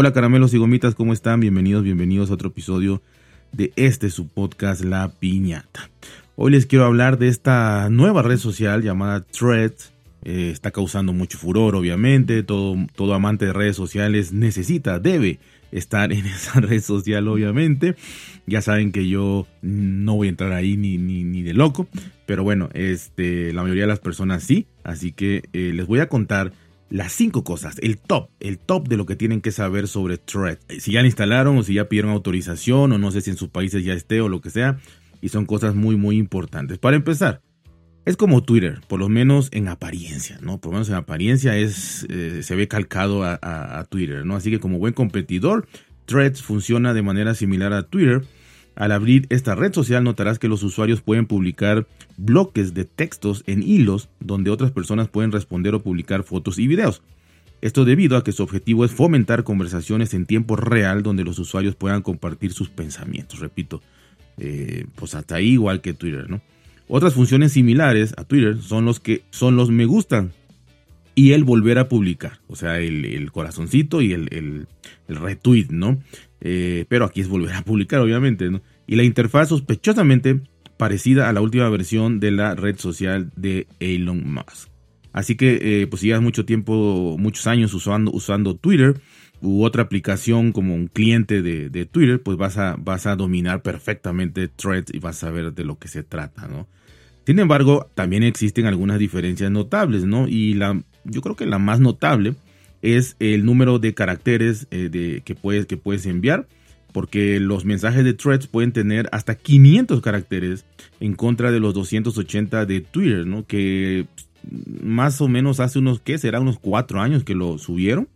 Hola caramelos y gomitas, ¿cómo están? Bienvenidos, bienvenidos a otro episodio de este su podcast La Piñata. Hoy les quiero hablar de esta nueva red social llamada Threads. Eh, está causando mucho furor, obviamente. Todo, todo amante de redes sociales necesita, debe estar en esa red social, obviamente. Ya saben que yo no voy a entrar ahí ni, ni, de loco. Pero bueno, este, la mayoría de las personas sí. Así que eh, les voy a contar las cinco cosas, el top, el top de lo que tienen que saber sobre Thread. Eh, si ya la instalaron o si ya pidieron autorización o no sé si en sus países ya esté o lo que sea. Y son cosas muy, muy importantes. Para empezar, es como Twitter, por lo menos en apariencia, ¿no? Por lo menos en apariencia es, eh, se ve calcado a, a, Twitter, ¿no? Así que como buen competidor, Threads funciona de manera similar a Twitter. Al abrir esta red social notarás que los usuarios pueden publicar bloques de textos en hilos donde otras personas pueden responder o publicar fotos y videos. Esto debido a que su objetivo es fomentar conversaciones en tiempo real donde los usuarios puedan compartir sus pensamientos. Repito, eh, pues hasta ahí igual que Twitter, ¿no? Otras funciones similares a Twitter son los que son los me gustan y el volver a publicar, o sea, el, corazoncito y el, retweet, ¿no? Eh, pero aquí es volver a publicar, obviamente, ¿no? Y la interfaz sospechosamente parecida a la última versión de la red social de Elon Musk. Así que, eh, pues si llevas mucho tiempo, muchos años usando, Twitter, u otra aplicación como un cliente de, Twitter, pues vas a, a dominar perfectamente Threads y vas a ver de lo que se trata, ¿no? Sin embargo, también existen algunas diferencias notables, ¿no? Y la, yo creo que la más notable es el número de caracteres eh, de, que, puedes, que puedes enviar, porque los mensajes de Threads pueden tener hasta 500 caracteres en contra de los 280 de Twitter, ¿no? Que más o menos hace unos, ¿qué? Será unos cuatro años que lo subieron.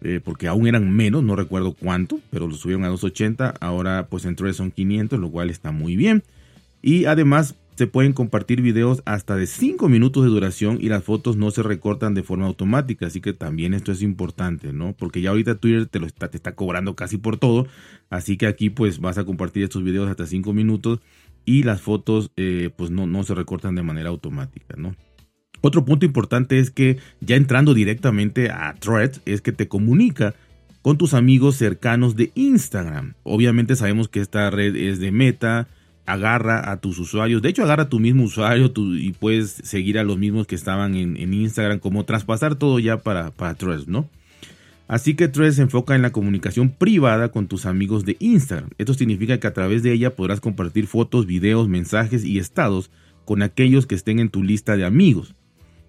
Eh, porque aún eran menos, no recuerdo cuánto, pero lo subieron a 280, ahora pues en Threads son 500, lo cual está muy bien. Y además se pueden compartir videos hasta de 5 minutos de duración y las fotos no se recortan de forma automática, así que también esto es importante, ¿no? Porque ya ahorita Twitter te lo está, cobrando casi por todo, así que aquí pues vas a compartir estos videos hasta 5 minutos y las fotos eh, pues no, no se recortan de manera automática, ¿no? Otro punto importante es que ya entrando directamente a Threads es que te comunica con tus amigos cercanos de Instagram. Obviamente sabemos que esta red es de Meta, agarra a tus usuarios, de hecho agarra a tu mismo usuario y puedes seguir a los mismos que estaban en, Instagram, como traspasar todo ya para, para Threads, ¿no? Así que Threads se enfoca en la comunicación privada con tus amigos de Instagram. Esto significa que a través de ella podrás compartir fotos, videos, mensajes y estados con aquellos que estén en tu lista de amigos.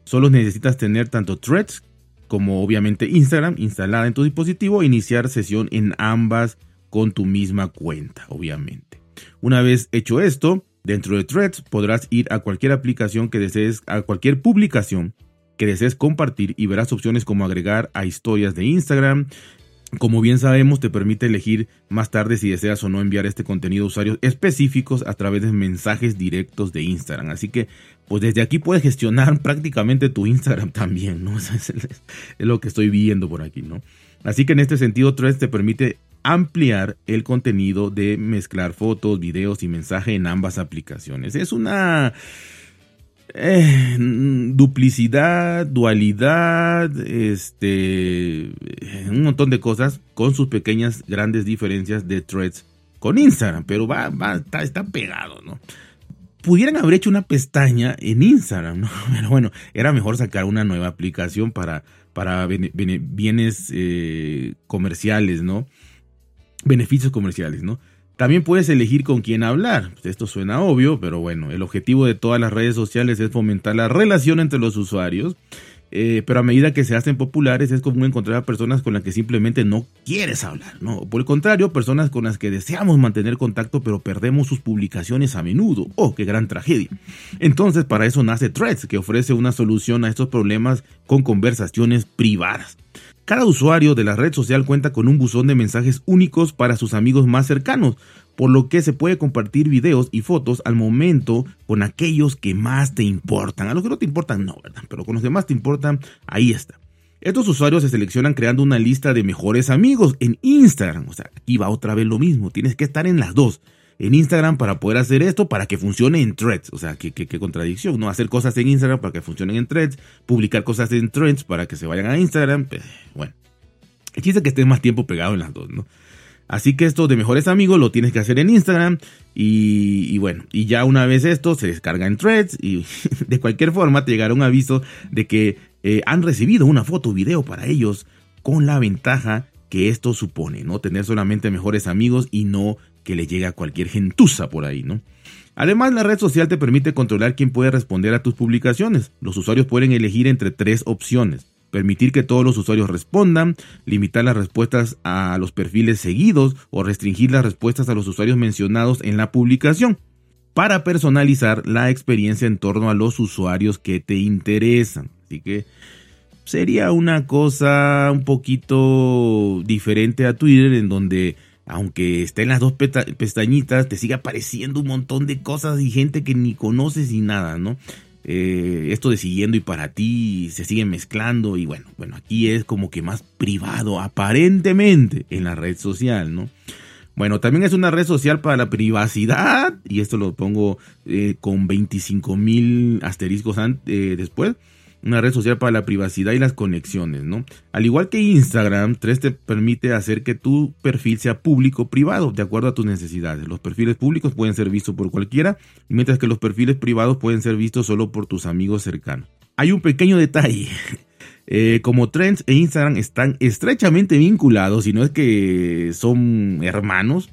Solo necesitas tener tanto Threads como obviamente Instagram instalada en tu dispositivo e iniciar sesión en ambas con tu misma cuenta, obviamente. Una vez hecho esto, dentro de Threads podrás ir a cualquier aplicación que desees, a cualquier publicación que desees compartir y verás opciones como agregar a historias de Instagram, como bien sabemos, te permite elegir más tarde si deseas o no enviar este contenido a usuarios específicos a través de mensajes directos de Instagram. Así que, pues desde aquí puedes gestionar prácticamente tu Instagram también, ¿no? Es, lo que estoy viendo por aquí, ¿no? Así que en este sentido, Threads te permite ampliar el contenido de mezclar fotos, videos y mensaje en ambas aplicaciones. Es una eh, duplicidad, dualidad, este, un montón de cosas con sus pequeñas, grandes diferencias de threads con Instagram, pero va, va, está, pegado, ¿no? Pudieran haber hecho una pestaña en Instagram, ¿no? Pero bueno, era mejor sacar una nueva aplicación para, para bienes eh, comerciales, ¿no? Beneficios comerciales, ¿no? También puedes elegir con quién hablar. Pues esto suena obvio, pero bueno, el objetivo de todas las redes sociales es fomentar la relación entre los usuarios. Eh, pero a medida que se hacen populares es común encontrar a personas con las que simplemente no quieres hablar, ¿no? Por el contrario, personas con las que deseamos mantener contacto pero perdemos sus publicaciones a menudo. ¡Oh, qué gran tragedia! Entonces, para eso nace Threads, que ofrece una solución a estos problemas con conversaciones privadas. Cada usuario de la red social cuenta con un buzón de mensajes únicos para sus amigos más cercanos, por lo que se puede compartir videos y fotos al momento con aquellos que más te importan. A los que no te importan, no, ¿verdad? Pero con los que más te importan, ahí está. Estos usuarios se seleccionan creando una lista de mejores amigos en Instagram. O sea, aquí va otra vez lo mismo. Tienes que estar en las dos en Instagram para poder hacer esto para que funcione en threads. O sea, qué, contradicción, ¿no? Hacer cosas en Instagram para que funcionen en threads, publicar cosas en threads para que se vayan a Instagram. Pues, bueno. El chiste es que estés más tiempo pegado en las dos, ¿no? Así que esto de mejores amigos lo tienes que hacer en Instagram y, bueno, y ya una vez esto se descarga en threads y de cualquier forma te llegará un aviso de que eh, han recibido una foto o video para ellos con la ventaja que esto supone, ¿no? Tener solamente mejores amigos y no que le llegue a cualquier gentuza por ahí, ¿no? Además, la red social te permite controlar quién puede responder a tus publicaciones. Los usuarios pueden elegir entre tres opciones permitir que todos los usuarios respondan, limitar las respuestas a los perfiles seguidos o restringir las respuestas a los usuarios mencionados en la publicación para personalizar la experiencia en torno a los usuarios que te interesan. Así que sería una cosa un poquito diferente a Twitter en donde aunque esté en las dos pestañitas, te sigue apareciendo un montón de cosas y gente que ni conoces y nada, ¿no? Eh, esto de siguiendo y para ti se sigue mezclando y bueno, bueno, aquí es como que más privado aparentemente en la red social, ¿no? Bueno, también es una red social para la privacidad y esto lo pongo eh, con 25 mil asteriscos eh, después una red social para la privacidad y las conexiones, ¿no? Al igual que Instagram, 3 te permite hacer que tu perfil sea público o privado, de acuerdo a tus necesidades. Los perfiles públicos pueden ser vistos por cualquiera, mientras que los perfiles privados pueden ser vistos solo por tus amigos cercanos. Hay un pequeño detalle. Eh, como Trends e Instagram están estrechamente vinculados, y no es que son hermanos,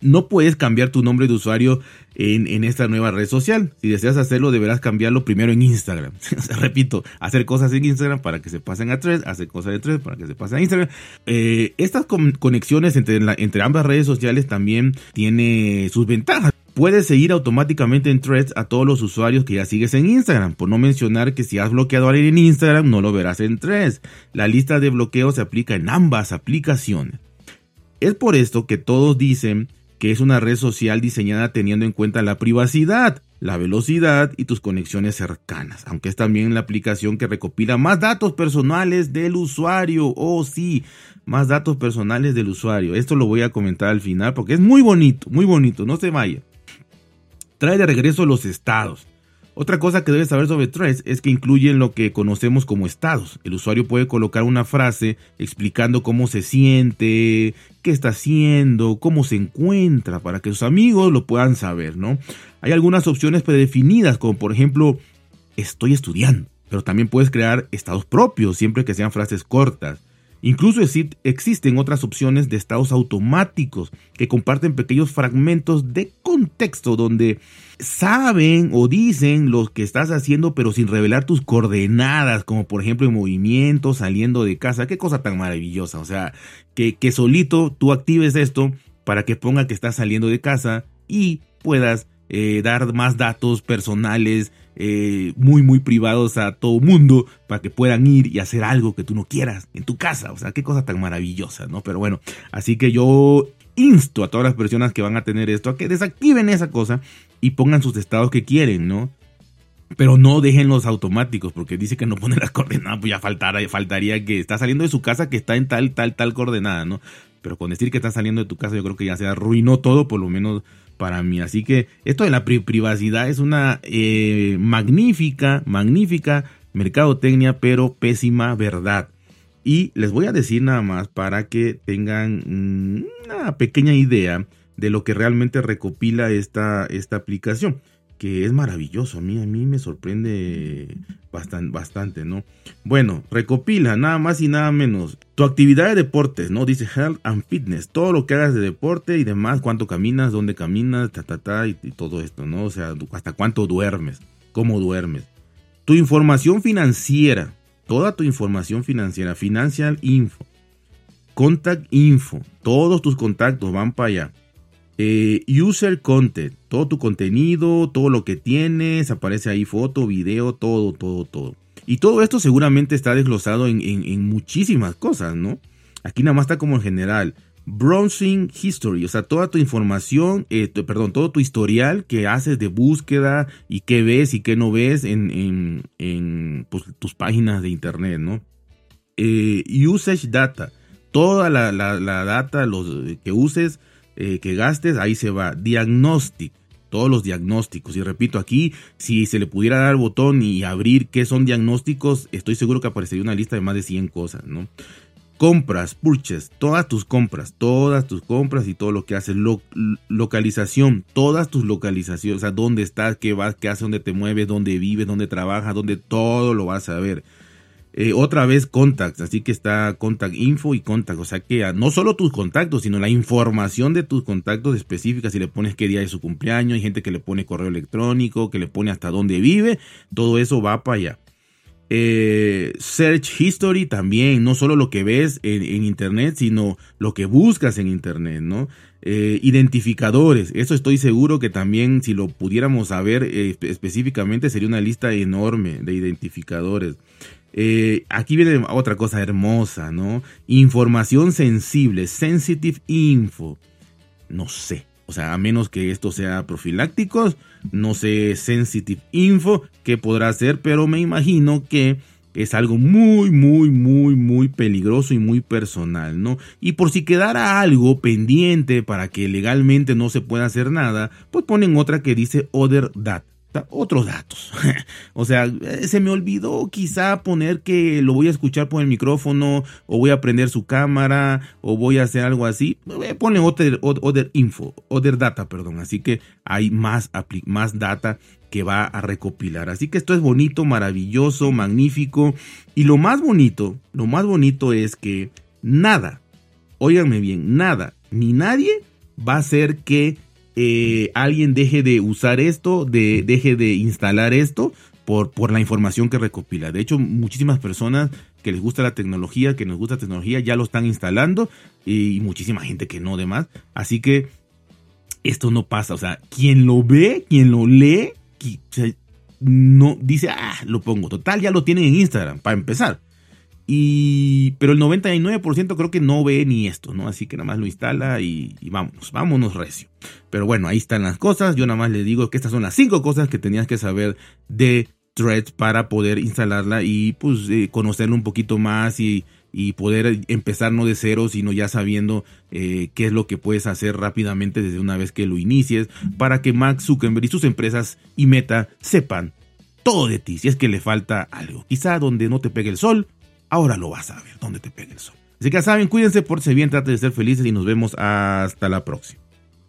no puedes cambiar tu nombre de usuario en, esta nueva red social. Si deseas hacerlo, deberás cambiarlo primero en Instagram. Repito, hacer cosas en Instagram para que se pasen a Threads, hacer cosas de Threads para que se pasen a Instagram. Eh, estas conexiones entre, ambas redes sociales también tiene sus ventajas. Puedes seguir automáticamente en Threads a todos los usuarios que ya sigues en Instagram, por no mencionar que si has bloqueado a alguien en Instagram no lo verás en Threads. La lista de bloqueo se aplica en ambas aplicaciones. Es por esto que todos dicen que es una red social diseñada teniendo en cuenta la privacidad, la velocidad y tus conexiones cercanas, aunque es también la aplicación que recopila más datos personales del usuario. Oh, sí, más datos personales del usuario. Esto lo voy a comentar al final porque es muy bonito, muy bonito, no se vaya. Trae de regreso los estados. Otra cosa que debes saber sobre Threads es que incluyen lo que conocemos como estados. El usuario puede colocar una frase explicando cómo se siente, qué está haciendo, cómo se encuentra, para que sus amigos lo puedan saber, ¿no? Hay algunas opciones predefinidas, como por ejemplo, estoy estudiando, pero también puedes crear estados propios, siempre que sean frases cortas. Incluso existen otras opciones de estados automáticos que comparten pequeños fragmentos de contexto donde saben o dicen lo que estás haciendo pero sin revelar tus coordenadas, como por ejemplo en movimiento, saliendo de casa. Qué cosa tan maravillosa. O sea, que, solito tú actives esto para que ponga que estás saliendo de casa y puedas eh, dar más datos personales eh, muy muy privados a todo mundo para que puedan ir y hacer algo que tú no quieras en tu casa. O sea, qué cosa tan maravillosa, ¿no? Pero bueno, así que yo insto a todas las personas que van a tener esto a que desactiven esa cosa y pongan sus estados que quieren, ¿no? Pero no dejen los automáticos, porque dice que no pone las coordenadas, pues ya faltaría que está saliendo de su casa que está en tal, tal, tal coordenada, ¿no? Pero con decir que está saliendo de tu casa, yo creo que ya se arruinó todo, por lo menos para mí. Así que esto de la privacidad es una eh, magnífica, magnífica mercadotecnia, pero pésima verdad. Y les voy a decir nada más para que tengan una pequeña idea de lo que realmente recopila esta, esta aplicación que es maravilloso. A mí, a mí me sorprende bastante, bastante, ¿no? Bueno, recopila nada más y nada menos tu actividad de deportes, ¿no? Dice health and fitness, todo lo que hagas de deporte y demás, cuánto caminas, dónde caminas, ta, ta, ta, y, todo esto, ¿no? O sea, hasta cuánto duermes, cómo duermes. Tu información financiera, toda tu información financiera, financial info, contact info, todos tus contactos van para allá eh, user content, todo tu contenido, todo lo que tienes, aparece ahí foto, video, todo, todo, todo. Y todo esto seguramente está desglosado en, muchísimas cosas, ¿no? Aquí nada más está como en general. Browsing History, o sea, toda tu información, eh, perdón, todo tu historial que haces de búsqueda y qué ves y qué no ves en, pues, tus páginas de internet, ¿no? Eh, usage Data, toda la, la data los, que uses eh, que gastes, ahí se va. Diagnostic, todos los diagnósticos. Y repito, aquí, si se le pudiera dar botón y abrir qué son diagnósticos, estoy seguro que aparecería una lista de más de 100 cosas, ¿no? compras, purchase, todas tus compras, todas tus compras y todo lo que haces, localización, todas tus localizaciones, o sea, dónde estás, qué vas, qué haces, dónde te mueves, dónde vives, dónde trabajas, dónde todo lo vas a ver. Eh, otra vez contacts, así que está contact info y contact, o sea que no solo tus contactos, sino la información de tus contactos específicas, si le pones qué día es su cumpleaños, hay gente que le pone correo electrónico, que le pone hasta dónde vive, todo eso va para allá. Eh, search History también, no solo lo que ves en, Internet, sino lo que buscas en Internet, ¿no? Eh, identificadores, eso estoy seguro que también si lo pudiéramos saber específicamente sería una lista enorme de identificadores. Eh, aquí viene otra cosa hermosa, ¿no? Información sensible, sensitive info. No sé, o sea, a menos que esto sea profiláctico, no sé sensitive info qué podrá ser, pero me imagino que es algo muy, muy, muy, muy peligroso y muy personal, ¿no? Y por si quedara algo pendiente para que legalmente no se pueda hacer nada, pues ponen otra que dice other that otros datos. o sea, eh, se me olvidó quizá poner que lo voy a escuchar por el micrófono o voy a prender su cámara o voy a hacer algo así. Eh, pone other, other info, other data, perdón. Así que hay más, más data que va a recopilar. Así que esto es bonito, maravilloso, magnífico. Y lo más bonito, lo más bonito es que nada, óiganme bien, nada, ni nadie va a hacer que eh, alguien deje de usar esto, de, deje de instalar esto por, por la información que recopila. De hecho, muchísimas personas que les gusta la tecnología, que nos gusta la tecnología, ya lo están instalando y, muchísima gente que no, demás. Así que esto no pasa. O sea, quien lo ve, quien lo lee, no dice, ah, lo pongo. Total, ya lo tienen en Instagram, para empezar. Y, pero el 99% creo que no ve ni esto, ¿no? Así que nada más lo instala y, vámonos, vámonos recio. Pero bueno, ahí están las cosas. Yo nada más le digo que estas son las cinco cosas que tenías que saber de Threads para poder instalarla y pues eh, conocerlo un poquito más y, y, poder empezar no de cero, sino ya sabiendo eh, qué es lo que puedes hacer rápidamente desde una vez que lo inicies para que Max Zuckerberg y sus empresas y Meta sepan todo de ti si es que le falta algo. Quizá donde no te pegue el sol ahora lo vas a ver, dónde te pega el sol. Así que ya saben, cuídense, por si bien, traten de ser felices y nos vemos hasta la próxima.